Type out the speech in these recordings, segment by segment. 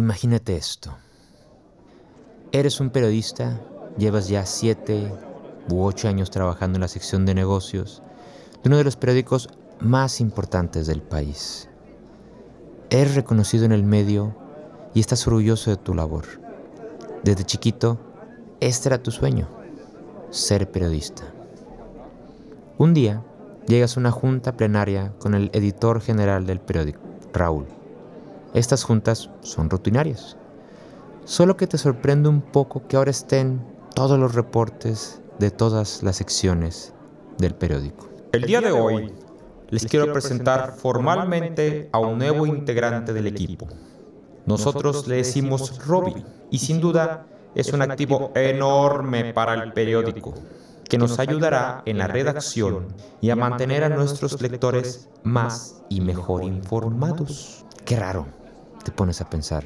Imagínate esto. Eres un periodista, llevas ya siete u ocho años trabajando en la sección de negocios de uno de los periódicos más importantes del país. Eres reconocido en el medio y estás orgulloso de tu labor. Desde chiquito, este era tu sueño, ser periodista. Un día, llegas a una junta plenaria con el editor general del periódico, Raúl. Estas juntas son rutinarias, solo que te sorprende un poco que ahora estén todos los reportes de todas las secciones del periódico. El día de hoy les quiero presentar formalmente a un nuevo integrante del equipo. Nosotros le decimos Robbie y sin duda es un activo enorme para el periódico que nos ayudará en la redacción y a mantener a nuestros lectores más y mejor informados. Qué raro, te pones a pensar.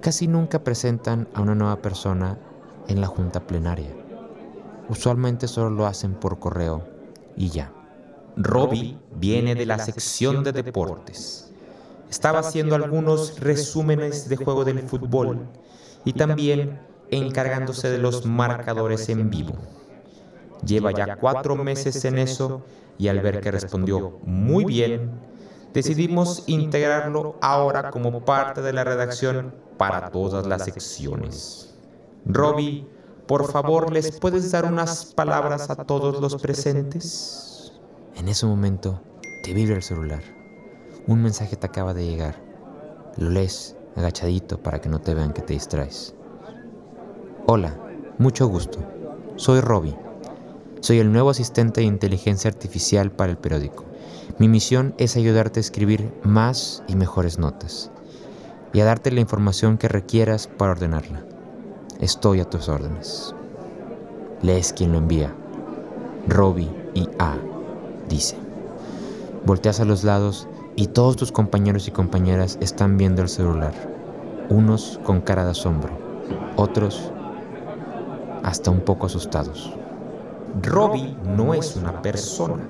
Casi nunca presentan a una nueva persona en la junta plenaria. Usualmente solo lo hacen por correo y ya. Robbie viene de la sección de deportes. Estaba haciendo algunos resúmenes de juego del fútbol y también encargándose de los marcadores en vivo. Lleva ya cuatro meses en eso y al ver que respondió muy bien, decidimos integrarlo ahora como parte de la redacción para todas las secciones. Robbie, por favor, ¿les puedes dar unas palabras a todos los presentes? En ese momento te vibra el celular. Un mensaje te acaba de llegar. Lo lees agachadito para que no te vean que te distraes. Hola, mucho gusto. Soy Robbie. Soy el nuevo asistente de inteligencia artificial para el periódico. Mi misión es ayudarte a escribir más y mejores notas y a darte la información que requieras para ordenarla. Estoy a tus órdenes. Lees quien lo envía. Robbie y A dice. Volteas a los lados y todos tus compañeros y compañeras están viendo el celular. Unos con cara de asombro, otros hasta un poco asustados. Robbie no es una persona,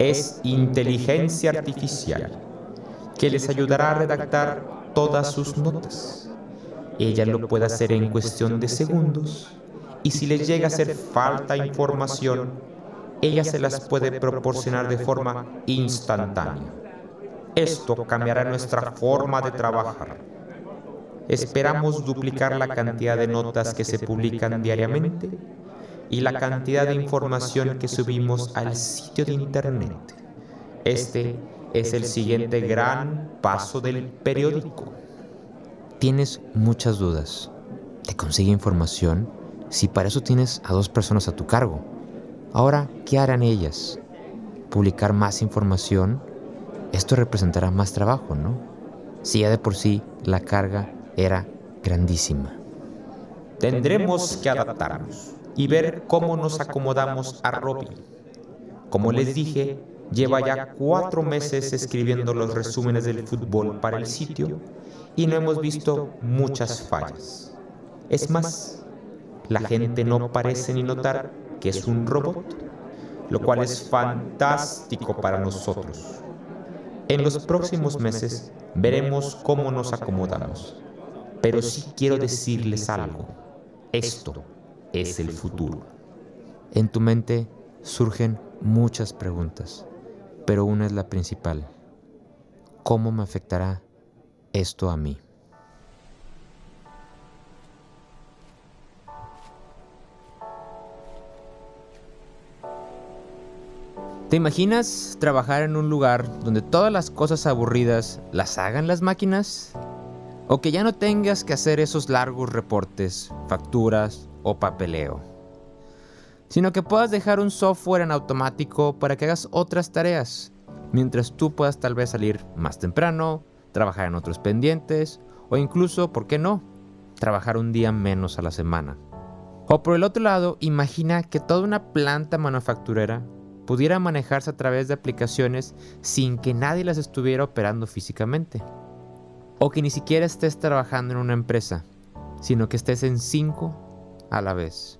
es inteligencia artificial que les ayudará a redactar todas sus notas. Ella lo puede hacer en cuestión de segundos y si les llega a hacer falta información, ella se las puede proporcionar de forma instantánea. Esto cambiará nuestra forma de trabajar. Esperamos duplicar la cantidad de notas que se publican diariamente y la cantidad de información que subimos al sitio de Internet. Este es el siguiente gran paso del periódico. Tienes muchas dudas. ¿Te consigue información si para eso tienes a dos personas a tu cargo? Ahora, ¿qué harán ellas? ¿Publicar más información? Esto representará más trabajo, ¿no? Si ya de por sí la carga era grandísima. Tendremos que adaptarnos y ver cómo nos acomodamos a Robbie. Como les dije, lleva ya cuatro meses escribiendo los resúmenes del fútbol para el sitio y no hemos visto muchas fallas. Es más, la gente no parece ni notar que es un robot, lo cual es fantástico para nosotros. En los próximos meses veremos cómo nos acomodamos, pero sí quiero decirles algo. Esto es el futuro. En tu mente surgen muchas preguntas, pero una es la principal. ¿Cómo me afectará esto a mí? ¿Te imaginas trabajar en un lugar donde todas las cosas aburridas las hagan las máquinas? O que ya no tengas que hacer esos largos reportes, facturas o papeleo. Sino que puedas dejar un software en automático para que hagas otras tareas, mientras tú puedas tal vez salir más temprano, trabajar en otros pendientes o incluso, ¿por qué no?, trabajar un día menos a la semana. O por el otro lado, imagina que toda una planta manufacturera pudiera manejarse a través de aplicaciones sin que nadie las estuviera operando físicamente. O que ni siquiera estés trabajando en una empresa, sino que estés en cinco a la vez.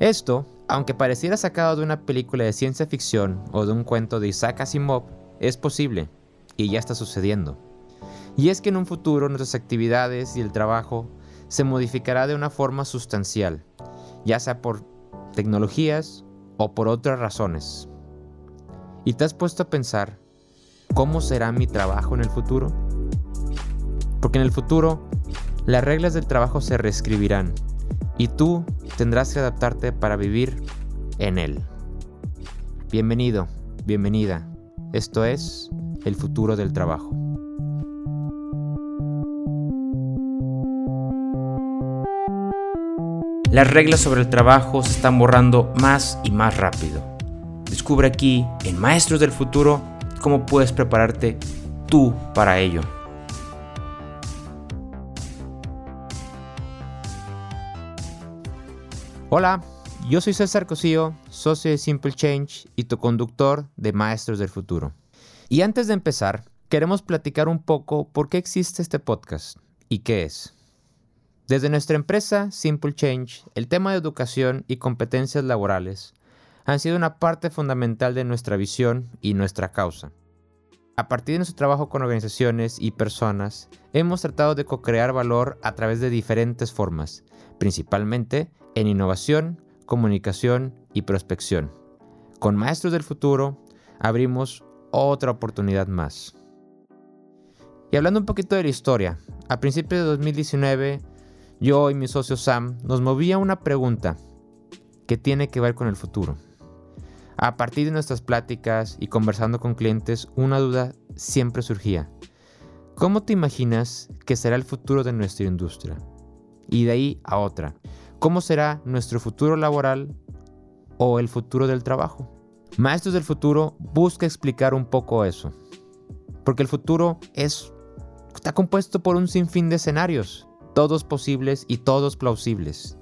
Esto, aunque pareciera sacado de una película de ciencia ficción o de un cuento de Isaac Asimov, es posible y ya está sucediendo. Y es que en un futuro nuestras actividades y el trabajo se modificará de una forma sustancial, ya sea por tecnologías o por otras razones. ¿Y te has puesto a pensar cómo será mi trabajo en el futuro? Porque en el futuro las reglas del trabajo se reescribirán y tú tendrás que adaptarte para vivir en él. Bienvenido, bienvenida. Esto es el futuro del trabajo. Las reglas sobre el trabajo se están borrando más y más rápido. Descubre aquí, en Maestros del Futuro, cómo puedes prepararte tú para ello. Hola, yo soy César Cosío, socio de Simple Change y tu conductor de Maestros del Futuro. Y antes de empezar, queremos platicar un poco por qué existe este podcast y qué es. Desde nuestra empresa Simple Change, el tema de educación y competencias laborales han sido una parte fundamental de nuestra visión y nuestra causa. A partir de nuestro trabajo con organizaciones y personas, hemos tratado de co-crear valor a través de diferentes formas, principalmente en innovación, comunicación y prospección. Con Maestros del Futuro abrimos otra oportunidad más. Y hablando un poquito de la historia, a principios de 2019, yo y mi socio Sam nos movía una pregunta que tiene que ver con el futuro. A partir de nuestras pláticas y conversando con clientes, una duda siempre surgía. ¿Cómo te imaginas que será el futuro de nuestra industria? Y de ahí a otra. ¿Cómo será nuestro futuro laboral o el futuro del trabajo? Maestros del Futuro busca explicar un poco eso. Porque el futuro es, está compuesto por un sinfín de escenarios, todos posibles y todos plausibles.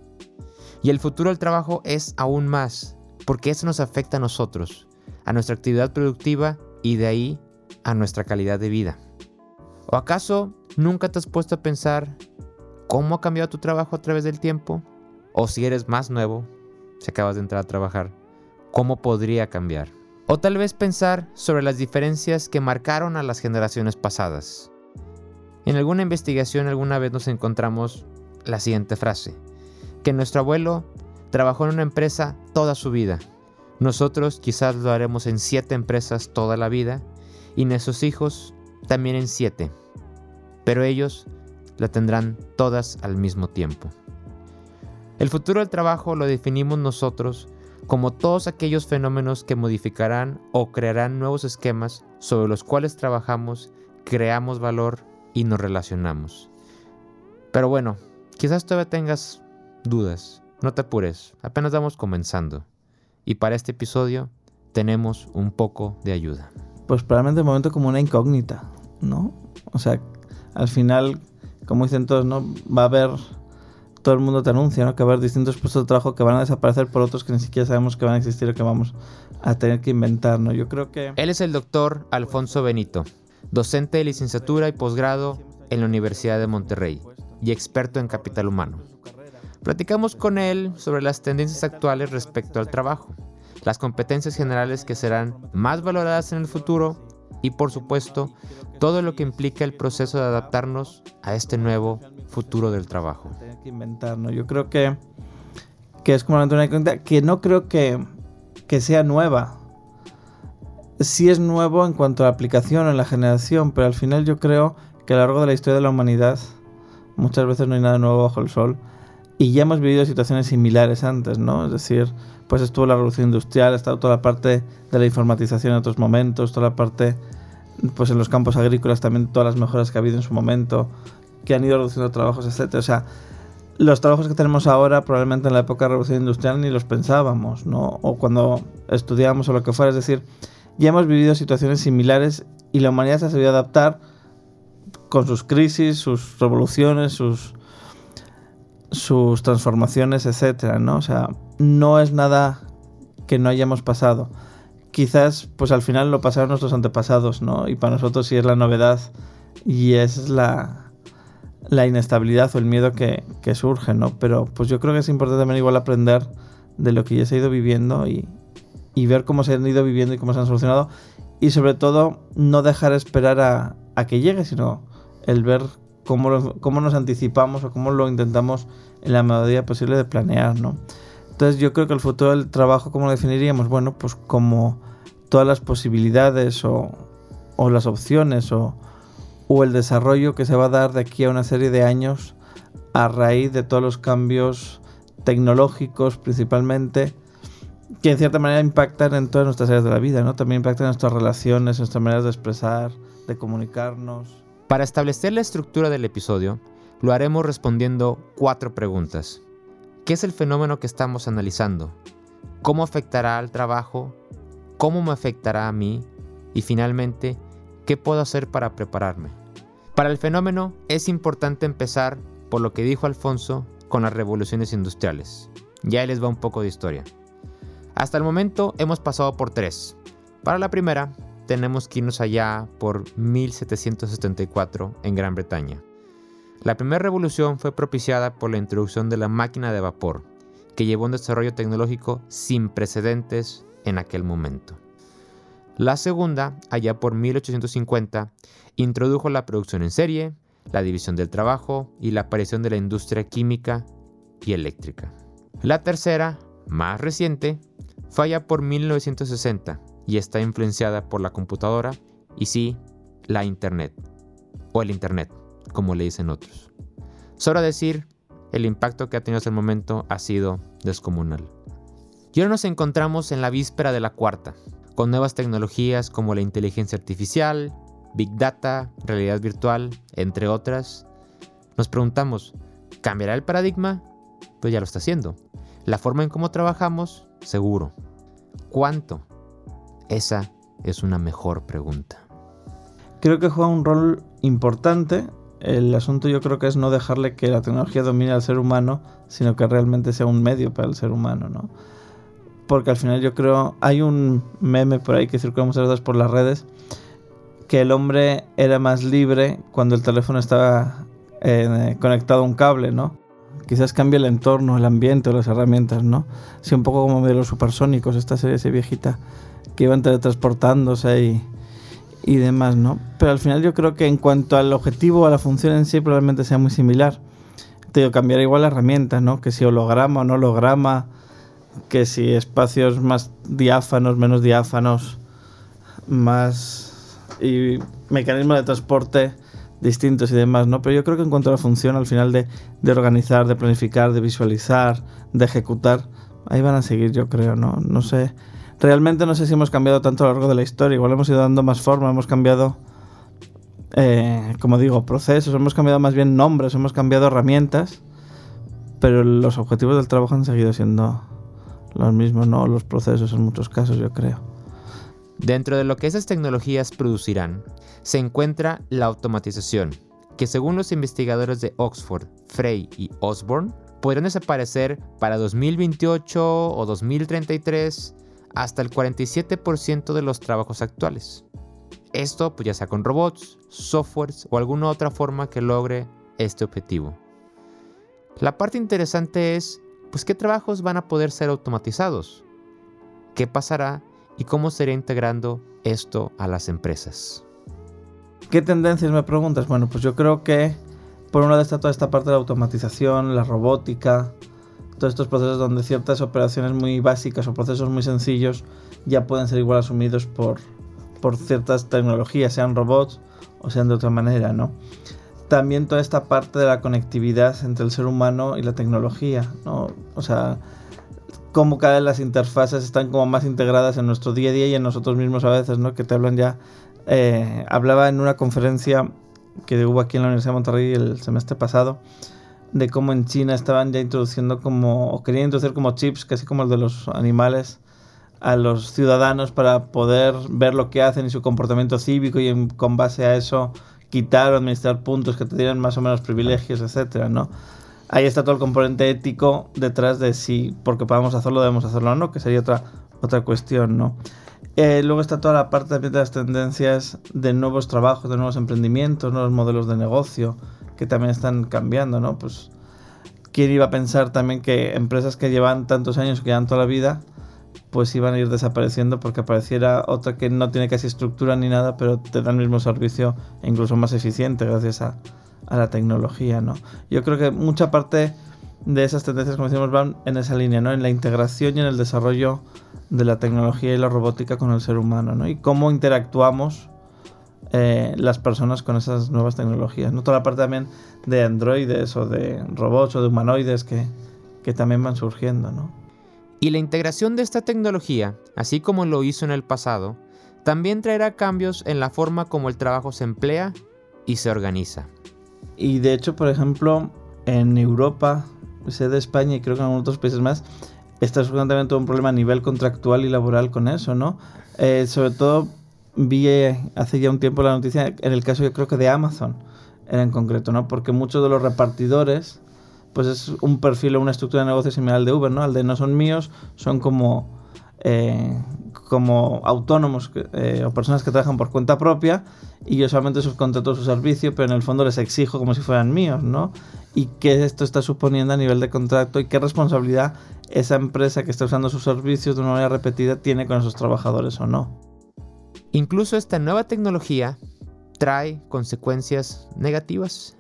Y el futuro del trabajo es aún más, porque eso nos afecta a nosotros, a nuestra actividad productiva y de ahí a nuestra calidad de vida. ¿O acaso nunca te has puesto a pensar cómo ha cambiado tu trabajo a través del tiempo? O si eres más nuevo, si acabas de entrar a trabajar, ¿cómo podría cambiar? O tal vez pensar sobre las diferencias que marcaron a las generaciones pasadas. En alguna investigación alguna vez nos encontramos la siguiente frase, que nuestro abuelo trabajó en una empresa toda su vida. Nosotros quizás lo haremos en siete empresas toda la vida y nuestros hijos también en siete, pero ellos la tendrán todas al mismo tiempo. El futuro del trabajo lo definimos nosotros como todos aquellos fenómenos que modificarán o crearán nuevos esquemas sobre los cuales trabajamos, creamos valor y nos relacionamos. Pero bueno, quizás todavía tengas dudas, no te apures, apenas vamos comenzando. Y para este episodio tenemos un poco de ayuda. Pues probablemente de momento como una incógnita, ¿no? O sea, al final, como dicen todos, ¿no? Va a haber todo el mundo te anuncia, ¿no? Que va a haber distintos puestos de trabajo que van a desaparecer por otros que ni siquiera sabemos que van a existir o que vamos a tener que inventar, ¿no? Yo creo que... Él es el doctor Alfonso Benito, docente de licenciatura y posgrado en la Universidad de Monterrey y experto en capital humano. Platicamos con él sobre las tendencias actuales respecto al trabajo, las competencias generales que serán más valoradas en el futuro y por supuesto todo lo que implica el proceso de adaptarnos a este nuevo futuro del trabajo. que inventar, Yo creo que, que es como una cuenta que no creo que, que sea nueva. Sí es nuevo en cuanto a la aplicación, en la generación, pero al final yo creo que a lo largo de la historia de la humanidad muchas veces no hay nada nuevo bajo el sol. Y ya hemos vivido situaciones similares antes, ¿no? Es decir, pues estuvo la revolución industrial, estado toda la parte de la informatización en otros momentos, toda la parte, pues en los campos agrícolas también todas las mejoras que ha habido en su momento, que han ido reduciendo trabajos, etc. O sea, los trabajos que tenemos ahora probablemente en la época de la revolución industrial ni los pensábamos, ¿no? O cuando estudiábamos o lo que fuera. Es decir, ya hemos vivido situaciones similares y la humanidad se ha sabido adaptar con sus crisis, sus revoluciones, sus, sus transformaciones, etcétera, ¿no? O sea, no es nada que no hayamos pasado. Quizás, pues al final lo pasaron nuestros antepasados, ¿no? Y para nosotros sí es la novedad y es la, la inestabilidad o el miedo que, surge, ¿no? Pero pues yo creo que es importante también igual aprender de lo que ya se ha ido viviendo y, ver cómo se han ido viviendo y cómo se han solucionado. Y sobre todo, no dejar esperar a, que llegue, sino el ver cómo, cómo nos anticipamos o cómo lo intentamos en la medida posible de planear, ¿no? Entonces yo creo que el futuro del trabajo, ¿cómo lo definiríamos? Bueno, pues como todas las posibilidades o, o las opciones o, o el desarrollo que se va a dar de aquí a una serie de años a raíz de todos los cambios tecnológicos principalmente que en cierta manera impactan en todas nuestras áreas de la vida, ¿no? También impactan en nuestras relaciones, en nuestras maneras de expresar, de comunicarnos. Para establecer la estructura del episodio, lo haremos respondiendo cuatro preguntas. ¿Qué es el fenómeno que estamos analizando? ¿Cómo afectará al trabajo? ¿Cómo me afectará a mí? Y finalmente, ¿qué puedo hacer para prepararme? Para el fenómeno es importante empezar por lo que dijo Alfonso con las revoluciones industriales. Ya les va un poco de historia. Hasta el momento hemos pasado por tres. Para la primera, tenemos que irnos allá por 1774 en Gran Bretaña. La primera revolución fue propiciada por la introducción de la máquina de vapor, que llevó un desarrollo tecnológico sin precedentes en aquel momento. La segunda, allá por 1850, introdujo la producción en serie, la división del trabajo y la aparición de la industria química y eléctrica. La tercera, más reciente, falla por 1960 y está influenciada por la computadora y sí, la Internet, o el Internet, como le dicen otros. Solo decir, el impacto que ha tenido hasta el momento ha sido descomunal. Y ahora nos encontramos en la víspera de la cuarta, con nuevas tecnologías como la inteligencia artificial, Big Data, realidad virtual, entre otras. Nos preguntamos, ¿cambiará el paradigma? Pues ya lo está haciendo. La forma en cómo trabajamos, seguro. ¿Cuánto? Esa es una mejor pregunta. Creo que juega un rol importante. El asunto yo creo que es no dejarle que la tecnología domine al ser humano, sino que realmente sea un medio para el ser humano, ¿no? Porque al final yo creo, hay un meme por ahí que circula muchas veces por las redes, que el hombre era más libre cuando el teléfono estaba eh, conectado a un cable, ¿no? quizás cambie el entorno, el ambiente o las herramientas, ¿no? Sí, un poco como de los supersónicos, esta serie esa viejita, que iban teletransportándose y, y demás, ¿no? Pero al final yo creo que en cuanto al objetivo, a la función en sí, probablemente sea muy similar. Te digo, cambiar igual la herramienta, ¿no? Que si holograma o no holograma, que si espacios más diáfanos, menos diáfanos, más... y mecanismo de transporte distintos y demás, ¿no? Pero yo creo que en cuanto a la función al final de, de, organizar, de planificar, de visualizar, de ejecutar, ahí van a seguir, yo creo, ¿no? No sé. Realmente no sé si hemos cambiado tanto a lo largo de la historia. Igual hemos ido dando más forma, hemos cambiado, eh, como digo, procesos, hemos cambiado más bien nombres, hemos cambiado herramientas, pero los objetivos del trabajo han seguido siendo los mismos, ¿no? Los procesos en muchos casos, yo creo. Dentro de lo que esas tecnologías producirán, se encuentra la automatización, que según los investigadores de Oxford, Frey y Osborne, podrían desaparecer para 2028 o 2033 hasta el 47% de los trabajos actuales. Esto pues ya sea con robots, softwares o alguna otra forma que logre este objetivo. La parte interesante es, pues qué trabajos van a poder ser automatizados, qué pasará y cómo sería integrando esto a las empresas. ¿Qué tendencias me preguntas? Bueno, pues yo creo que por un lado está toda esta parte de la automatización, la robótica, todos estos procesos donde ciertas operaciones muy básicas o procesos muy sencillos ya pueden ser igual asumidos por, por ciertas tecnologías, sean robots o sean de otra manera, ¿no? También toda esta parte de la conectividad entre el ser humano y la tecnología, ¿no? O sea, cómo cada vez las interfaces están como más integradas en nuestro día a día y en nosotros mismos a veces, ¿no? Que te hablan ya. Eh, hablaba en una conferencia que hubo aquí en la Universidad de Monterrey el semestre pasado de cómo en China estaban ya introduciendo como, o querían introducir como chips, casi como el de los animales, a los ciudadanos para poder ver lo que hacen y su comportamiento cívico y con base a eso quitar o administrar puntos que te dieran más o menos privilegios, etcétera, ¿no? ahí está todo el componente ético detrás de si porque podamos hacerlo debemos hacerlo o no, que sería otra, otra cuestión, ¿no? Eh, luego está toda la parte de las tendencias de nuevos trabajos, de nuevos emprendimientos, nuevos modelos de negocio que también están cambiando, ¿no? Pues quién iba a pensar también que empresas que llevan tantos años, que llevan toda la vida, pues iban a ir desapareciendo porque apareciera otra que no tiene casi estructura ni nada, pero te da el mismo servicio e incluso más eficiente gracias a, a la tecnología, ¿no? Yo creo que mucha parte de esas tendencias, como decimos, van en esa línea, ¿no? En la integración y en el desarrollo de la tecnología y la robótica con el ser humano, ¿no? Y cómo interactuamos eh, las personas con esas nuevas tecnologías, ¿no? Toda la parte también de androides o de robots o de humanoides que, que también van surgiendo, ¿no? Y la integración de esta tecnología, así como lo hizo en el pasado, también traerá cambios en la forma como el trabajo se emplea y se organiza. Y de hecho, por ejemplo, en Europa, sé de España y creo que en otros países más, está surgiendo también todo un problema a nivel contractual y laboral con eso, ¿no? Eh, sobre todo vi eh, hace ya un tiempo la noticia en el caso yo creo que de Amazon era en concreto, ¿no? Porque muchos de los repartidores pues es un perfil o una estructura de negocio similar al de Uber, ¿no? Al de no son míos, son como, eh, como autónomos eh, o personas que trabajan por cuenta propia y yo solamente subcontrato su servicio, pero en el fondo les exijo como si fueran míos, ¿no? Y qué esto está suponiendo a nivel de contrato y qué responsabilidad esa empresa que está usando sus servicios de una manera repetida tiene con esos trabajadores o no. Incluso esta nueva tecnología trae consecuencias negativas.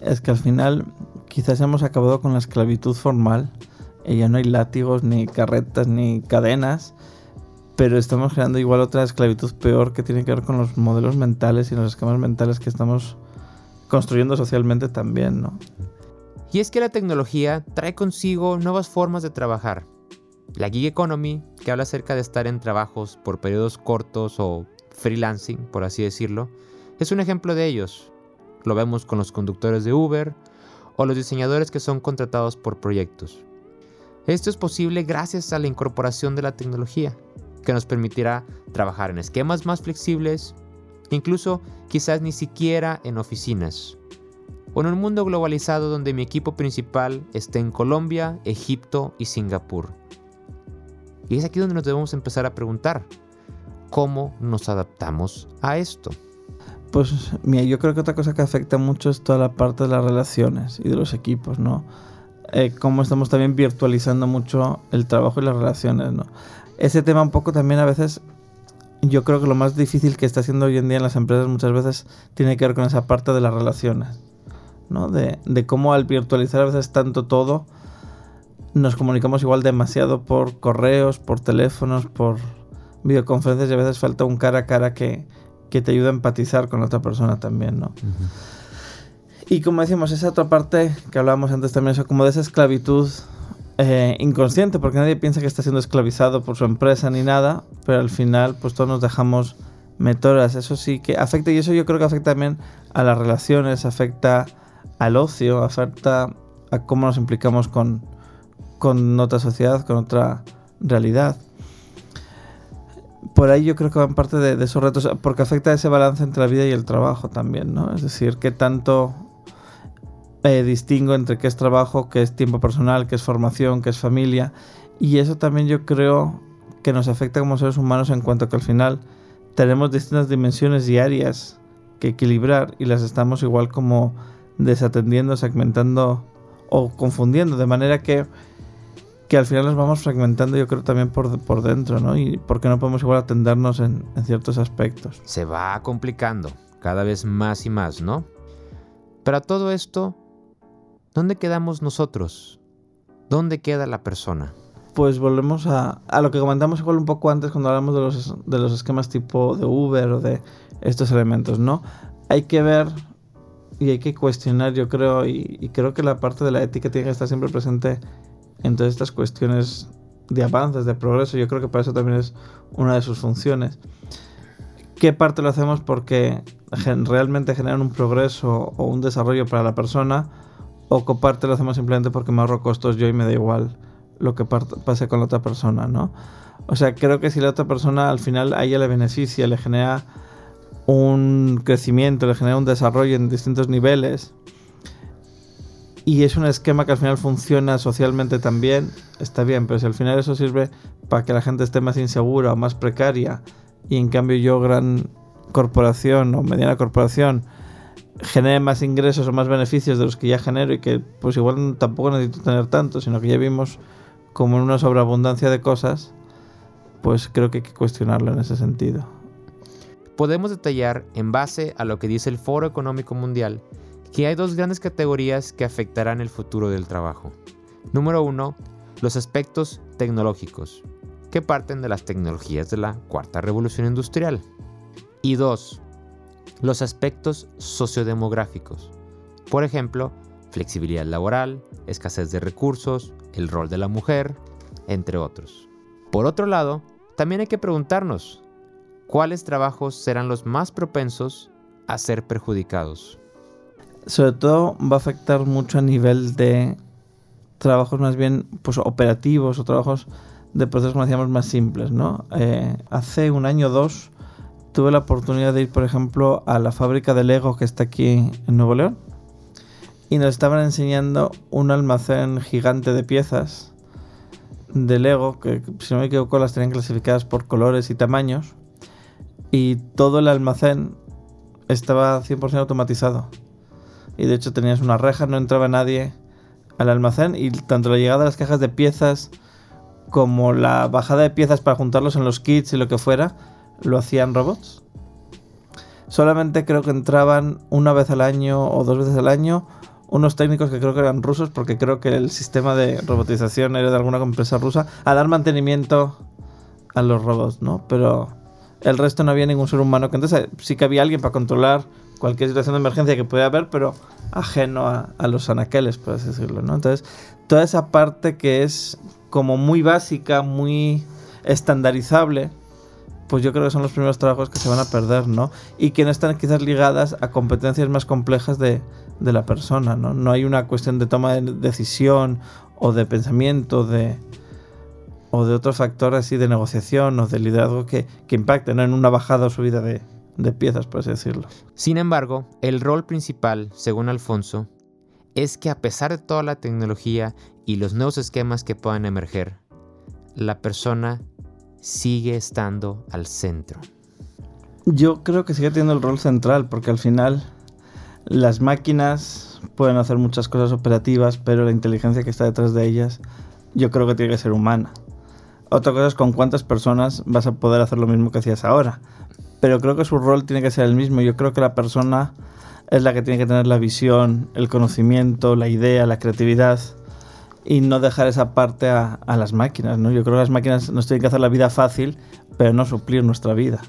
Es que al final quizás hemos acabado con la esclavitud formal. Ya no hay látigos, ni carretas, ni cadenas. Pero estamos creando igual otra esclavitud peor que tiene que ver con los modelos mentales y los esquemas mentales que estamos construyendo socialmente también, ¿no? Y es que la tecnología trae consigo nuevas formas de trabajar. La gig economy, que habla acerca de estar en trabajos por periodos cortos o freelancing, por así decirlo, es un ejemplo de ellos. Lo vemos con los conductores de Uber, o los diseñadores que son contratados por proyectos. Esto es posible gracias a la incorporación de la tecnología, que nos permitirá trabajar en esquemas más flexibles, incluso quizás ni siquiera en oficinas, o en un mundo globalizado donde mi equipo principal esté en Colombia, Egipto y Singapur. Y es aquí donde nos debemos empezar a preguntar, ¿cómo nos adaptamos a esto? Pues mira, yo creo que otra cosa que afecta mucho es toda la parte de las relaciones y de los equipos, ¿no? Eh, cómo estamos también virtualizando mucho el trabajo y las relaciones, ¿no? Ese tema un poco también a veces, yo creo que lo más difícil que está haciendo hoy en día en las empresas muchas veces tiene que ver con esa parte de las relaciones, ¿no? De, de cómo al virtualizar a veces tanto todo, nos comunicamos igual demasiado por correos, por teléfonos, por videoconferencias y a veces falta un cara a cara que, que te ayuda a empatizar con otra persona también, ¿no? Y como decimos, esa otra parte que hablábamos antes también, eso como de esa esclavitud eh, inconsciente, porque nadie piensa que está siendo esclavizado por su empresa ni nada, pero al final pues todos nos dejamos metoras, eso sí que afecta, y eso yo creo que afecta también a las relaciones, afecta al ocio, afecta a cómo nos implicamos con, con otra sociedad, con otra realidad por ahí yo creo que van parte de, esos retos, porque afecta ese balance entre la vida y el trabajo también, ¿no? Es decir, qué tanto eh, distingo entre qué es trabajo, qué es tiempo personal, qué es formación, qué es familia. Y eso también yo creo que nos afecta como seres humanos en cuanto que al final tenemos distintas dimensiones diarias que equilibrar y las estamos igual como desatendiendo, segmentando o confundiendo, de manera que que al final nos vamos fragmentando, yo creo, también por, por dentro, ¿no? Y porque no podemos igual atendernos en, en ciertos aspectos. Se va complicando cada vez más y más, ¿no? Pero a todo esto, ¿dónde quedamos nosotros? ¿Dónde queda la persona? Pues volvemos a, a, lo que comentamos igual un poco antes cuando hablamos de los, de los esquemas tipo de Uber o de estos elementos, ¿no? Hay que ver y hay que cuestionar, yo creo, y, y creo que la parte de la ética tiene que estar siempre presente en estas cuestiones de avances, de progreso. Yo creo que para eso también es una de sus funciones. ¿Qué parte lo hacemos porque realmente generan un progreso o un desarrollo para la persona? ¿O qué parte lo hacemos simplemente porque me ahorro costos yo y me da igual lo que pase con la otra persona, ¿no? O sea, creo que si la otra persona al final a ella le beneficia, le genera un crecimiento, le genera un desarrollo en distintos niveles, y es un esquema que al final funciona socialmente también, está bien, pero si al final eso sirve para que la gente esté más insegura o más precaria y en cambio yo, gran corporación o mediana corporación, genere más ingresos o más beneficios de los que ya genero y que pues igual tampoco necesito tener tanto, sino que ya vimos como en una sobreabundancia de cosas, pues creo que hay que cuestionarlo en ese sentido. Podemos detallar, en base a lo que dice el Foro Económico Mundial, que hay dos grandes categorías que afectarán el futuro del trabajo. Número uno, los aspectos tecnológicos, que parten de las tecnologías de la cuarta revolución industrial. Y dos, los aspectos sociodemográficos. Por ejemplo, flexibilidad laboral, escasez de recursos, el rol de la mujer, entre otros. Por otro lado, también hay que preguntarnos, ¿cuáles trabajos serán los más propensos a ser perjudicados? Sobre todo va a afectar mucho a nivel de trabajos más bien pues, operativos o trabajos de procesos, como decíamos, más simples. ¿no? Eh, hace un año o dos tuve la oportunidad de ir, por ejemplo, a la fábrica de Lego que está aquí en Nuevo León y nos estaban enseñando un almacén gigante de piezas de Lego, que si no me equivoco las tenían clasificadas por colores y tamaños, y todo el almacén estaba 100% automatizado. Y de hecho tenías una reja, no entraba nadie al almacén, y tanto la llegada de las cajas de piezas como la bajada de piezas para juntarlos en los kits y lo que fuera, lo hacían robots. Solamente creo que entraban una vez al año o dos veces al año unos técnicos que creo que eran rusos, porque creo que el sistema de robotización era de alguna empresa rusa, a dar mantenimiento a los robots, ¿no? Pero el resto no había ningún ser humano, que entonces sí que había alguien para controlar cualquier situación de emergencia que pudiera haber, pero ajeno a, a los anaqueles, por así decirlo, ¿no? Entonces, toda esa parte que es como muy básica, muy estandarizable, pues yo creo que son los primeros trabajos que se van a perder, ¿no? Y que no están quizás ligadas a competencias más complejas de, de la persona, ¿no? No hay una cuestión de toma de decisión o de pensamiento de, o de otros factores así de negociación o de liderazgo que, que impacten en una bajada o subida de, de piezas, por así decirlo. Sin embargo, el rol principal, según Alfonso, es que a pesar de toda la tecnología y los nuevos esquemas que puedan emerger, la persona sigue estando al centro. Yo creo que sigue teniendo el rol central, porque al final las máquinas pueden hacer muchas cosas operativas, pero la inteligencia que está detrás de ellas yo creo que tiene que ser humana. Otra cosa es con cuántas personas vas a poder hacer lo mismo que hacías ahora. Pero creo que su rol tiene que ser el mismo. Yo creo que la persona es la que tiene que tener la visión, el conocimiento, la idea, la creatividad y no dejar esa parte a, las máquinas. ¿no? Yo creo que las máquinas nos tienen que hacer la vida fácil, pero no suplir nuestra vida.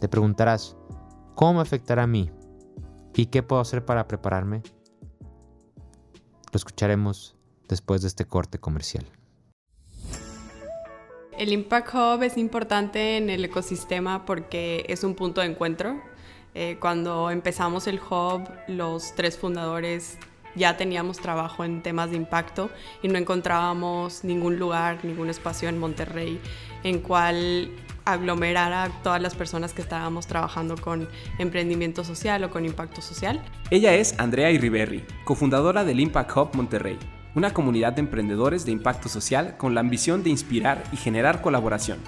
Te preguntarás, ¿cómo me afectará a mí? ¿Y qué puedo hacer para prepararme? Lo escucharemos después de este corte comercial. El Impact Hub es importante en el ecosistema porque es un punto de encuentro. Eh, cuando empezamos el hub, los tres fundadores ya teníamos trabajo en temas de impacto y no encontrábamos ningún lugar, ningún espacio en Monterrey en cual aglomerar a todas las personas que estábamos trabajando con emprendimiento social o con impacto social. Ella es Andrea Iriberri, cofundadora del Impact Hub Monterrey, una comunidad de emprendedores de impacto social con la ambición de inspirar y generar colaboración.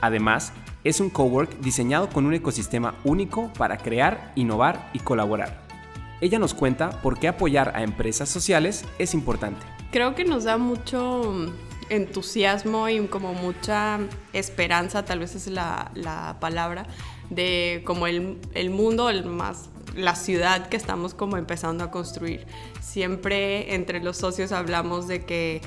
Además, es un cowork diseñado con un ecosistema único para crear, innovar y colaborar. Ella nos cuenta por qué apoyar a empresas sociales es importante. Creo que nos da mucho entusiasmo y como mucha esperanza, tal vez es la, la palabra, de como el, el, mundo, el más, la ciudad que estamos como empezando a construir. Siempre entre los socios hablamos de que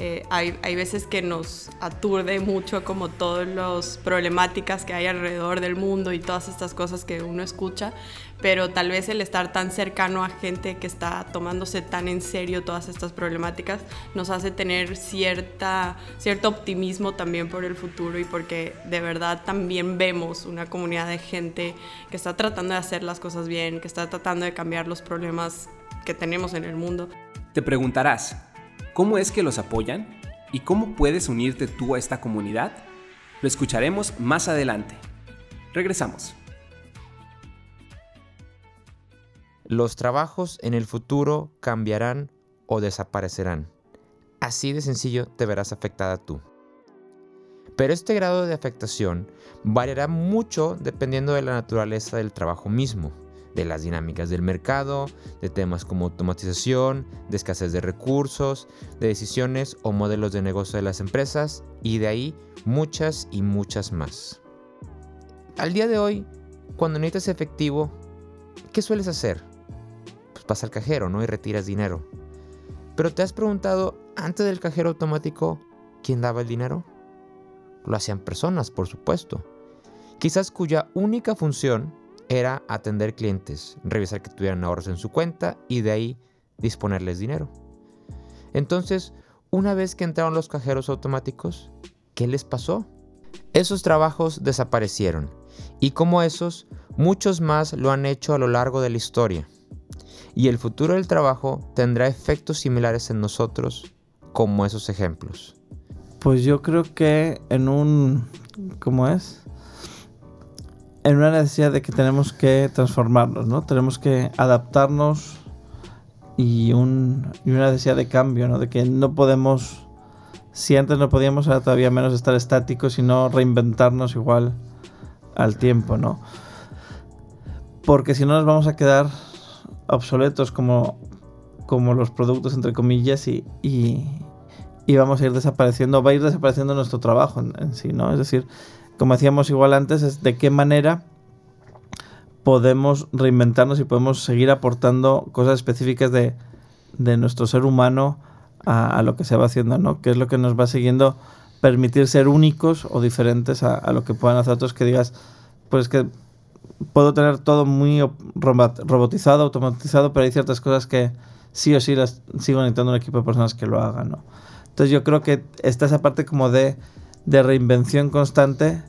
eh, hay, hay, veces que nos aturde mucho como todas las problemáticas que hay alrededor del mundo y todas estas cosas que uno escucha, pero tal vez el estar tan cercano a gente que está tomándose tan en serio todas estas problemáticas nos hace tener cierta, cierto optimismo también por el futuro y porque de verdad también vemos una comunidad de gente que está tratando de hacer las cosas bien, que está tratando de cambiar los problemas que tenemos en el mundo. Te preguntarás, ¿Cómo es que los apoyan? ¿Y cómo puedes unirte tú a esta comunidad? Lo escucharemos más adelante. Regresamos. Los trabajos en el futuro cambiarán o desaparecerán. Así de sencillo te verás afectada tú. Pero este grado de afectación variará mucho dependiendo de la naturaleza del trabajo mismo, de las dinámicas del mercado, de temas como automatización, de escasez de recursos, de decisiones o modelos de negocio de las empresas y de ahí muchas y muchas más. Al día de hoy, cuando necesitas efectivo, ¿qué sueles hacer? Vas al cajero, ¿no? Y retiras dinero. Pero te has preguntado, antes del cajero automático, ¿quién daba el dinero? Lo hacían personas, por supuesto. Quizás cuya única función era atender clientes, revisar que tuvieran ahorros en su cuenta y de ahí disponerles dinero. Entonces, una vez que entraron los cajeros automáticos, ¿qué les pasó? Esos trabajos desaparecieron y como esos, muchos más lo han hecho a lo largo de la historia. Y el futuro del trabajo tendrá efectos similares en nosotros como esos ejemplos. Pues yo creo que en un... ¿Cómo es? en una necesidad de que tenemos que transformarnos, ¿no? Tenemos que adaptarnos y, un, y una necesidad de cambio, ¿no? De que no podemos, si antes no podíamos, ahora todavía menos estar estáticos y no reinventarnos igual al tiempo, ¿no? Porque si no nos vamos a quedar obsoletos como, como los productos, entre comillas, y, y, vamos a ir desapareciendo, va a ir desapareciendo nuestro trabajo en, sí, ¿no? Es decir, como decíamos igual antes, es de qué manera podemos reinventarnos y podemos seguir aportando cosas específicas de, nuestro ser humano a, lo que se va haciendo, ¿no? Que es lo que nos va siguiendo permitir ser únicos o diferentes a, lo que puedan hacer otros que digas, pues que puedo tener todo muy robotizado, automatizado, pero hay ciertas cosas que sí o sí las sigo necesitando un equipo de personas que lo hagan, ¿no? Entonces yo creo que está esa parte como de de reinvención constante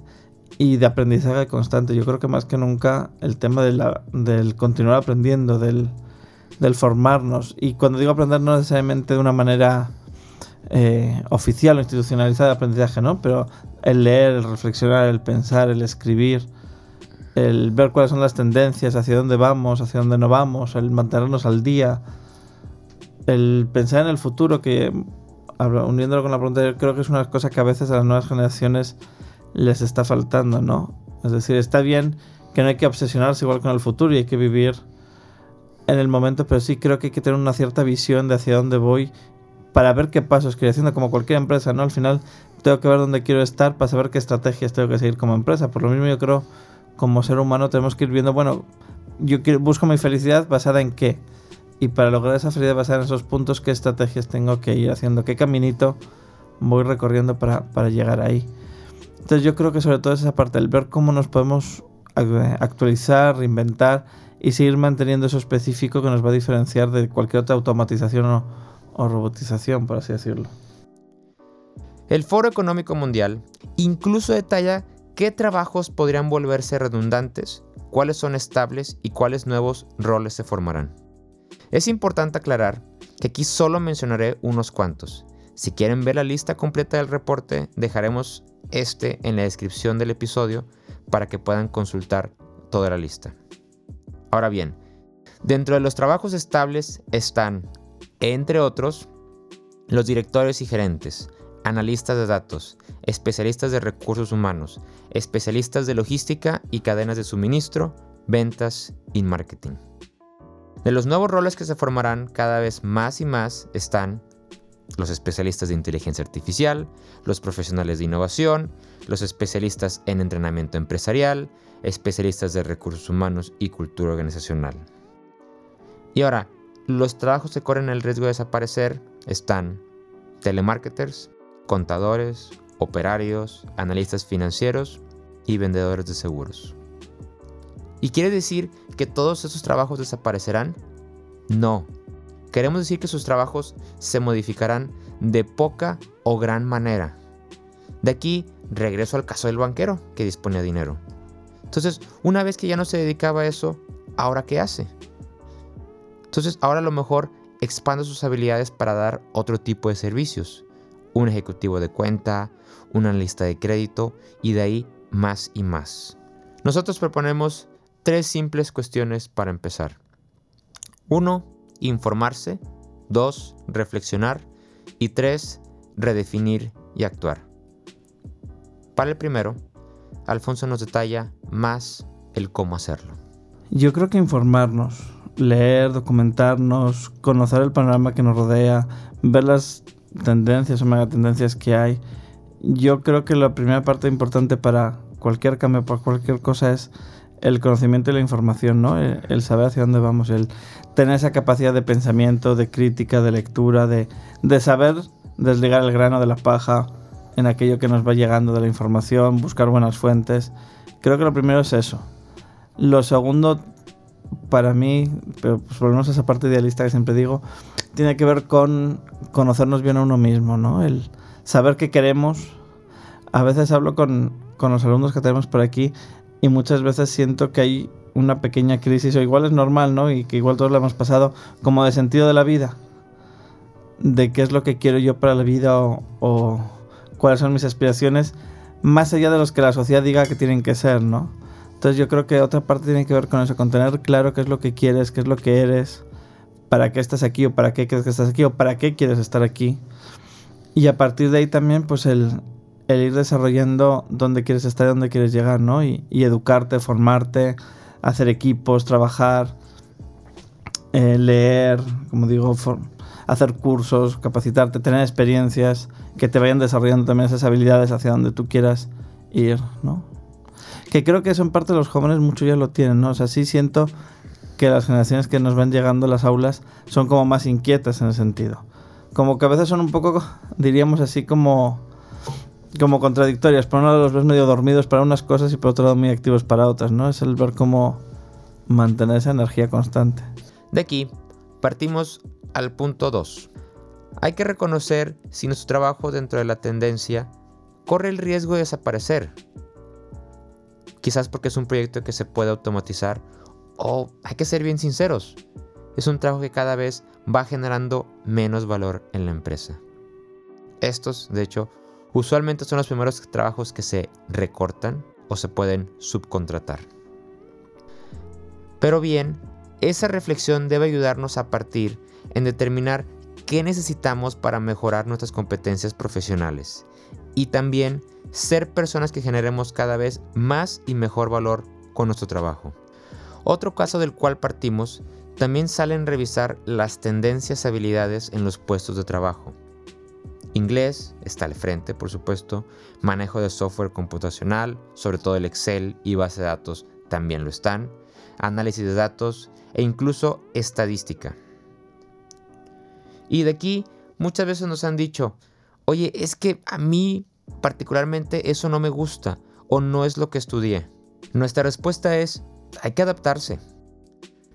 y de aprendizaje constante. Yo creo que más que nunca el tema de la, del continuar aprendiendo, del, formarnos. Y cuando digo aprender no necesariamente de una manera eh, oficial o institucionalizada de aprendizaje, ¿no? Pero el leer, el reflexionar, el pensar, el escribir, el ver cuáles son las tendencias, hacia dónde vamos, hacia dónde no vamos, el mantenernos al día, el pensar en el futuro, que uniéndolo con la pregunta, creo que es una cosa que a veces a las nuevas generaciones les está faltando, ¿no? Es decir, está bien que no hay que obsesionarse igual con el futuro y hay que vivir en el momento, pero sí creo que hay que tener una cierta visión de hacia dónde voy para ver qué pasos estoy haciendo como cualquier empresa, ¿no? Al final tengo que ver dónde quiero estar para saber qué estrategias tengo que seguir como empresa. Por lo mismo yo creo, como ser humano tenemos que ir viendo, bueno, yo busco mi felicidad basada en qué y para lograr esa felicidad basada en esos puntos, qué estrategias tengo que ir haciendo, qué caminito voy recorriendo para, llegar ahí. Entonces yo creo que sobre todo es esa parte, el ver cómo nos podemos actualizar, reinventar y seguir manteniendo eso específico que nos va a diferenciar de cualquier otra automatización o, o robotización, por así decirlo. El Foro Económico Mundial incluso detalla qué trabajos podrían volverse redundantes, cuáles son estables y cuáles nuevos roles se formarán. Es importante aclarar que aquí solo mencionaré unos cuantos. Si quieren ver la lista completa del reporte, dejaremos este en la descripción del episodio para que puedan consultar toda la lista. Ahora bien, dentro de los trabajos estables están, entre otros, los directores y gerentes, analistas de datos, especialistas de recursos humanos, especialistas de logística y cadenas de suministro, ventas y marketing. De los nuevos roles que se formarán cada vez más y más están los especialistas de inteligencia artificial, los profesionales de innovación, los especialistas en entrenamiento empresarial, especialistas de recursos humanos y cultura organizacional. Y ahora, los trabajos que corren el riesgo de desaparecer están telemarketers, contadores, operarios, analistas financieros y vendedores de seguros. ¿Y quiere decir que todos esos trabajos desaparecerán? No. Queremos decir que sus trabajos se modificarán de poca o gran manera. De aquí regreso al caso del banquero que disponía de dinero. Entonces, una vez que ya no se dedicaba a eso, ¿ahora qué hace? Entonces, ahora a lo mejor expande sus habilidades para dar otro tipo de servicios. Un ejecutivo de cuenta, una lista de crédito y de ahí más y más. Nosotros proponemos tres simples cuestiones para empezar. 1. Informarse. 2. Reflexionar. Y 3. Redefinir y actuar. Para el primero, Alfonso nos detalla más el cómo hacerlo. Yo creo que informarnos, leer, documentarnos, conocer el panorama que nos rodea, ver las tendencias o megatendencias que hay. Yo creo que la primera parte importante para cualquier cambio, para cualquier cosa es el conocimiento y la información, ¿no? El, saber hacia dónde vamos, el tener esa capacidad de pensamiento, de crítica, de lectura, de, de saber desligar el grano de la paja en aquello que nos va llegando de la información, buscar buenas fuentes. Creo que lo primero es eso. Lo segundo, para mí, pero pues lo menos esa parte idealista que siempre digo, tiene que ver con conocernos bien a uno mismo, ¿no? El saber qué queremos. A veces hablo con, con los alumnos que tenemos por aquí y muchas veces siento que hay una pequeña crisis, o igual es normal, ¿no? Y que igual todos lo hemos pasado, como de sentido de la vida. De qué es lo que quiero yo para la vida o, o cuáles son mis aspiraciones, más allá de los que la sociedad diga que tienen que ser, ¿no? Entonces yo creo que otra parte tiene que ver con eso, con tener claro qué es lo que quieres, qué es lo que eres, para qué estás aquí o para qué crees que estás aquí o para qué quieres estar aquí. Y a partir de ahí también, pues el, el ir desarrollando dónde quieres estar y dónde quieres llegar, ¿no? Y, educarte, formarte, hacer equipos, trabajar, eh, leer, como digo, hacer cursos, capacitarte, tener experiencias que te vayan desarrollando también esas habilidades hacia donde tú quieras ir, ¿no? que creo que eso en parte los jóvenes mucho ya lo tienen, ¿no? O sea, sí siento que las generaciones que nos van llegando a las aulas son como más inquietas en ese sentido. Como que a veces son un poco, diríamos así, como, como contradictorias. Por un lado los ves medio dormidos para unas cosas y por otro lado muy activos para otras, ¿no? Es el ver cómo mantener esa energía constante. De aquí partimos al punto 2. Hay que reconocer si nuestro trabajo dentro de la tendencia corre el riesgo de desaparecer quizás porque es un proyecto que se puede automatizar o hay que ser bien sinceros, es un trabajo que cada vez va generando menos valor en la empresa. Estos, de hecho, usualmente son los primeros trabajos que se recortan o se pueden subcontratar. Pero bien, esa reflexión debe ayudarnos a partir en determinar qué necesitamos para mejorar nuestras competencias profesionales y también ser personas que generemos cada vez más y mejor valor con nuestro trabajo. Otro caso del cual partimos también sale en revisar las tendencias y habilidades en los puestos de trabajo. Inglés está al frente, por supuesto, manejo de software computacional, sobre todo el Excel y base de datos también lo están, análisis de datos e incluso estadística. Y de aquí muchas veces nos han dicho, oye, es que a mí particularmente eso no me gusta o no es lo que estudié. Nuestra respuesta es, hay que adaptarse.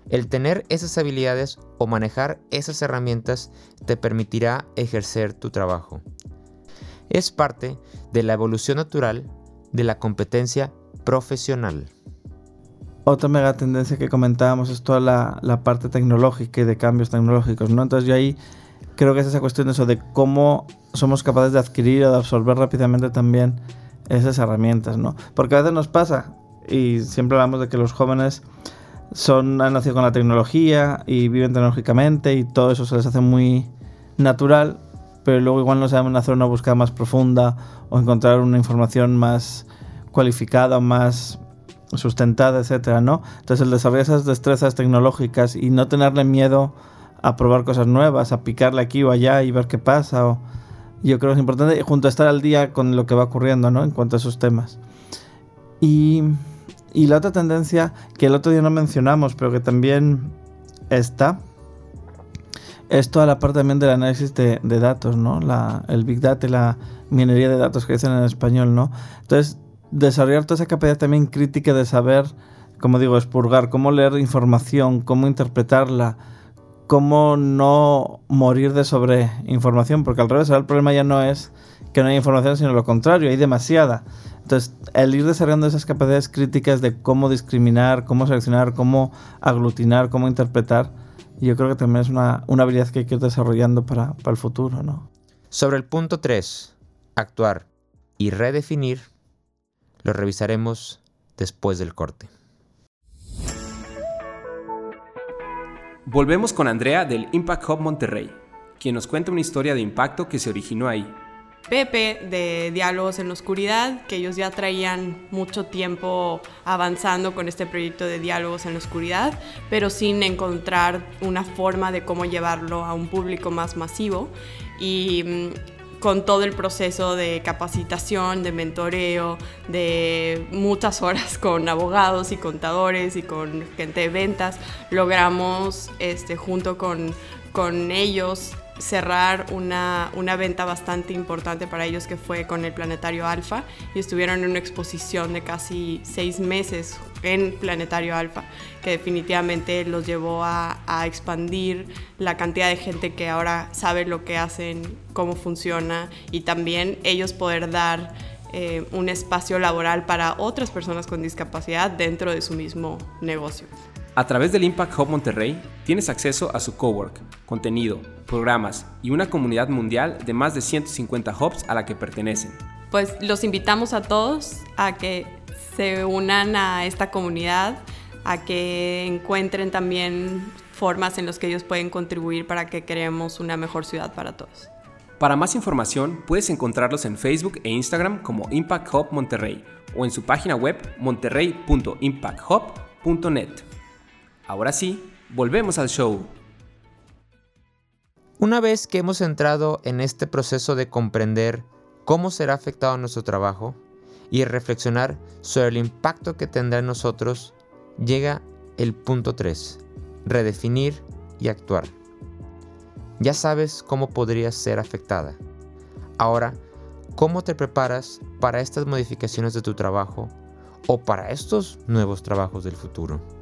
El tener esas habilidades o manejar esas herramientas te permitirá ejercer tu trabajo. Es parte de la evolución natural de la competencia profesional. Otra mega tendencia que comentábamos es toda la, parte tecnológica y de cambios tecnológicos, ¿no? Entonces yo ahí creo que es esa cuestión de eso, de cómo somos capaces de adquirir o de absorber rápidamente también esas herramientas, ¿no? Porque a veces nos pasa, y siempre hablamos de que los jóvenes son, han nacido con la tecnología y viven tecnológicamente y todo eso se les hace muy natural, pero luego igual no saben hacer una búsqueda más profunda o encontrar una información más cualificada, más sustentada, etcétera, ¿no? Entonces el desarrollar esas destrezas tecnológicas y no tenerle miedo a probar cosas nuevas, a picarle aquí o allá y ver qué pasa. O, yo creo que es importante, junto a estar al día con lo que va ocurriendo, ¿no? En cuanto a esos temas. Y, y la otra tendencia que el otro día no mencionamos, pero que también está, es toda la parte también del análisis de, datos, ¿no? La, el Big Data la minería de datos que dicen en español, ¿no? Entonces, desarrollar toda esa capacidad también crítica de saber, como digo, expurgar, cómo leer información, cómo interpretarla, cómo no morir de sobreinformación, porque al revés, ahora el problema ya no es que no hay información, sino lo contrario, hay demasiada. Entonces, el ir desarrollando esas capacidades críticas de cómo discriminar, cómo seleccionar, cómo aglutinar, cómo interpretar, yo creo que también es una, habilidad que hay que ir desarrollando para, para el futuro, ¿no? Sobre el punto 3, actuar y redefinir, lo revisaremos después del corte. Volvemos con Andrea del Impact Hub Monterrey, quien nos cuenta una historia de impacto que se originó ahí. Pepe de Diálogos en la Oscuridad, que ellos ya traían mucho tiempo avanzando con este proyecto de Diálogos en la Oscuridad, pero sin encontrar una forma de cómo llevarlo a un público más masivo. Y mm, con todo el proceso de capacitación, de mentoreo, de muchas horas con abogados y contadores y con gente de ventas, logramos este, junto con, con ellos cerrar una, una, venta bastante importante para ellos que fue con el Planetario Alfa y estuvieron en una exposición de casi seis meses en Planetario Alfa que definitivamente los llevó a, expandir la cantidad de gente que ahora sabe lo que hacen, cómo funciona y también ellos poder dar eh, un espacio laboral para otras personas con discapacidad dentro de su mismo negocio. A través del Impact Hub Monterrey tienes acceso a su cowork, contenido, programas y una comunidad mundial de más de 150 hubs a la que pertenecen. Pues los invitamos a todos a que se unan a esta comunidad, a que encuentren también formas en las que ellos pueden contribuir para que creemos una mejor ciudad para todos. Para más información puedes encontrarlos en Facebook e Instagram como Impact Hub Monterrey o en su página web monterrey.impacthub.net. Ahora sí, volvemos al show. Una vez que hemos entrado en este proceso de comprender cómo será afectado nuestro trabajo y reflexionar sobre el impacto que tendrá en nosotros, llega el punto 3, redefinir y actuar. Ya sabes cómo podrías ser afectada. Ahora, ¿cómo te preparas para estas modificaciones de tu trabajo o para estos nuevos trabajos del futuro?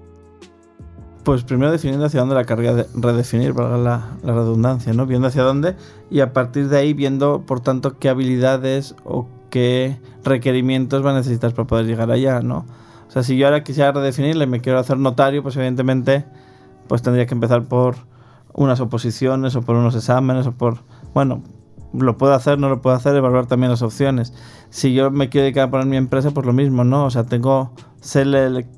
Pues primero definiendo hacia dónde la carrera de redefinir, valga la, la, redundancia, ¿no? Viendo hacia dónde y a partir de ahí viendo, por tanto, qué habilidades o qué requerimientos va a necesitar para poder llegar allá, ¿no? O sea, si yo ahora quisiera redefinirle y me quiero hacer notario, pues evidentemente, pues tendría que empezar por unas oposiciones o por unos exámenes o por, bueno, lo puedo hacer, no lo puedo hacer, evaluar también las opciones. Si yo me quiero dedicar a poner mi empresa, pues lo mismo, ¿no? O sea, tengo, sé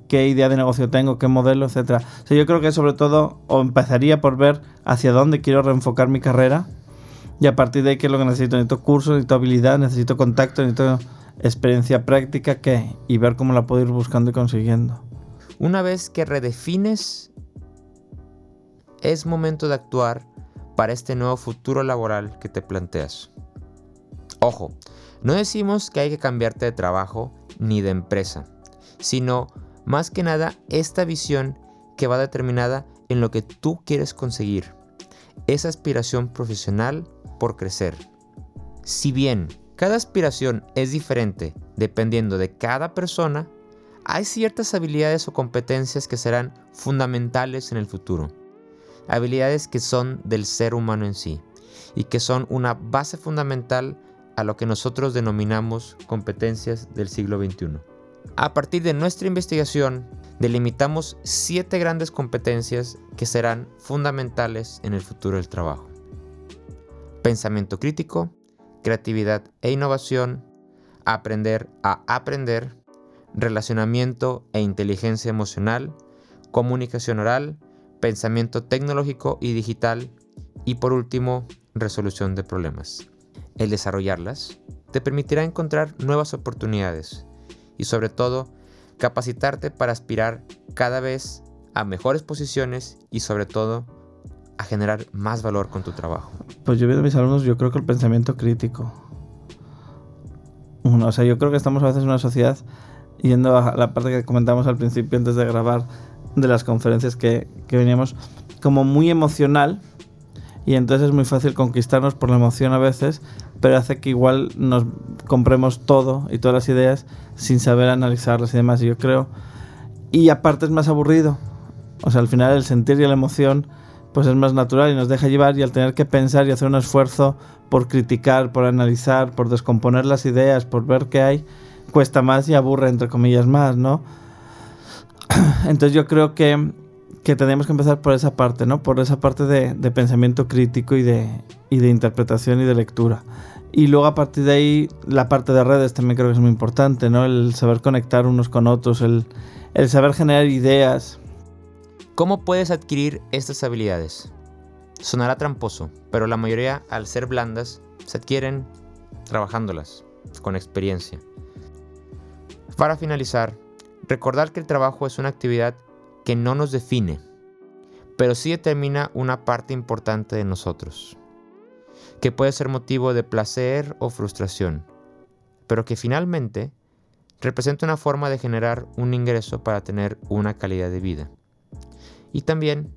qué idea de negocio tengo, qué modelo, etcétera. O sea, yo creo que sobre todo, o empezaría por ver hacia dónde quiero reenfocar mi carrera y a partir de ahí qué es lo que necesito. Necesito cursos, necesito habilidad, necesito contacto, necesito experiencia práctica, ¿qué? Y ver cómo la puedo ir buscando y consiguiendo. Una vez que redefines, es momento de actuar para este nuevo futuro laboral que te planteas. Ojo, no decimos que hay que cambiarte de trabajo ni de empresa, sino más que nada esta visión que va determinada en lo que tú quieres conseguir, esa aspiración profesional por crecer. Si bien cada aspiración es diferente dependiendo de cada persona, hay ciertas habilidades o competencias que serán fundamentales en el futuro habilidades que son del ser humano en sí y que son una base fundamental a lo que nosotros denominamos competencias del siglo XXI. A partir de nuestra investigación, delimitamos siete grandes competencias que serán fundamentales en el futuro del trabajo. Pensamiento crítico, creatividad e innovación, aprender a aprender, relacionamiento e inteligencia emocional, comunicación oral, pensamiento tecnológico y digital y por último, resolución de problemas. El desarrollarlas te permitirá encontrar nuevas oportunidades y sobre todo capacitarte para aspirar cada vez a mejores posiciones y sobre todo a generar más valor con tu trabajo. Pues yo veo a mis alumnos, yo creo que el pensamiento crítico. o sea, yo creo que estamos a veces en una sociedad, yendo a la parte que comentamos al principio antes de grabar, de las conferencias que, que veníamos, como muy emocional y entonces es muy fácil conquistarnos por la emoción a veces, pero hace que igual nos compremos todo y todas las ideas sin saber analizarlas y demás. Yo creo, y aparte es más aburrido. O sea, al final el sentir y la emoción pues es más natural y nos deja llevar y al tener que pensar y hacer un esfuerzo por criticar, por analizar, por descomponer las ideas, por ver qué hay, cuesta más y aburre entre comillas más, ¿no? Entonces yo creo que, que, tenemos que empezar por esa parte, ¿no? Por esa parte de, pensamiento crítico y de, y de interpretación y de lectura. Y luego a partir de ahí la parte de redes también creo que es muy importante, ¿no? El saber conectar unos con otros, el, el saber generar ideas. ¿Cómo puedes adquirir estas habilidades? Sonará tramposo, pero la mayoría, al ser blandas, se adquieren trabajándolas, con experiencia. Para finalizar, recordar que el trabajo es una actividad que no nos define, pero sí determina una parte importante de nosotros, que puede ser motivo de placer o frustración, pero que finalmente representa una forma de generar un ingreso para tener una calidad de vida. Y también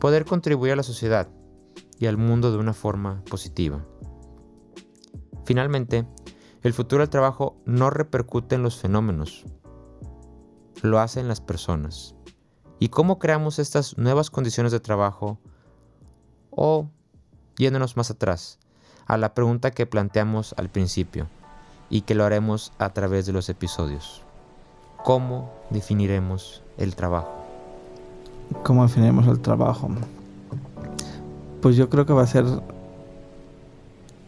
poder contribuir a la sociedad y al mundo de una forma positiva. Finalmente, el futuro del trabajo no repercute en los fenómenos, lo hacen las personas. ¿Y cómo creamos estas nuevas condiciones de trabajo? O, yéndonos más atrás, a la pregunta que planteamos al principio y que lo haremos a través de los episodios. ¿Cómo definiremos el trabajo? ¿Cómo definiremos el trabajo? Pues yo creo que va a ser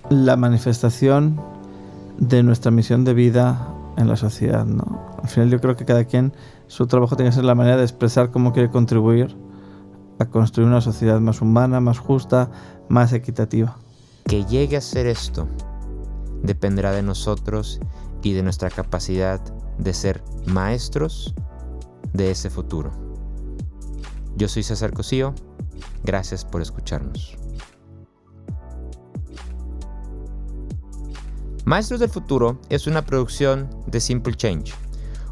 la manifestación de nuestra misión de vida en la sociedad, ¿no? Al final yo creo que cada quien su trabajo tiene que ser la manera de expresar cómo quiere contribuir a construir una sociedad más humana, más justa, más equitativa. Que llegue a ser esto dependerá de nosotros y de nuestra capacidad de ser maestros de ese futuro. Yo soy César Cosío, gracias por escucharnos. Maestros del Futuro es una producción de Simple Change,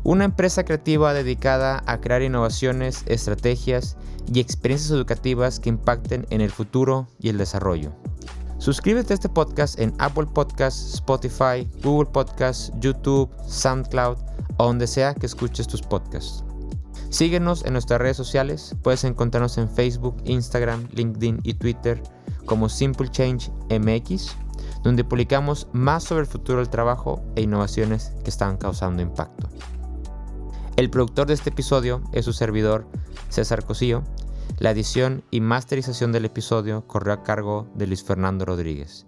una empresa creativa dedicada a crear innovaciones, estrategias y experiencias educativas que impacten en el futuro y el desarrollo. Suscríbete a este podcast en Apple Podcasts, Spotify, Google Podcasts, YouTube, SoundCloud o donde sea que escuches tus podcasts. Síguenos en nuestras redes sociales, puedes encontrarnos en Facebook, Instagram, LinkedIn y Twitter como Simple Change MX donde publicamos más sobre el futuro del trabajo e innovaciones que están causando impacto. El productor de este episodio es su servidor César Cosío. La edición y masterización del episodio corrió a cargo de Luis Fernando Rodríguez.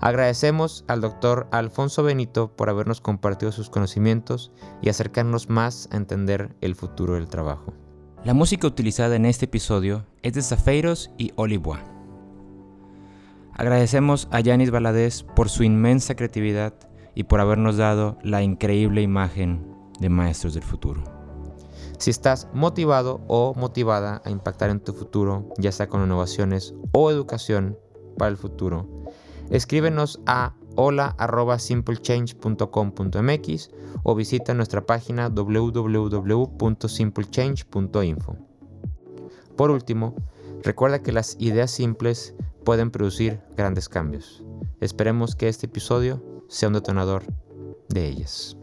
Agradecemos al doctor Alfonso Benito por habernos compartido sus conocimientos y acercarnos más a entender el futuro del trabajo. La música utilizada en este episodio es de Zafeiros y Olibois. Agradecemos a Yanis Valadez por su inmensa creatividad y por habernos dado la increíble imagen de Maestros del Futuro. Si estás motivado o motivada a impactar en tu futuro, ya sea con innovaciones o educación para el futuro, escríbenos a hola.simplechange.com.mx o visita nuestra página www.simplechange.info. Por último, recuerda que las ideas simples pueden producir grandes cambios. Esperemos que este episodio sea un detonador de ellas.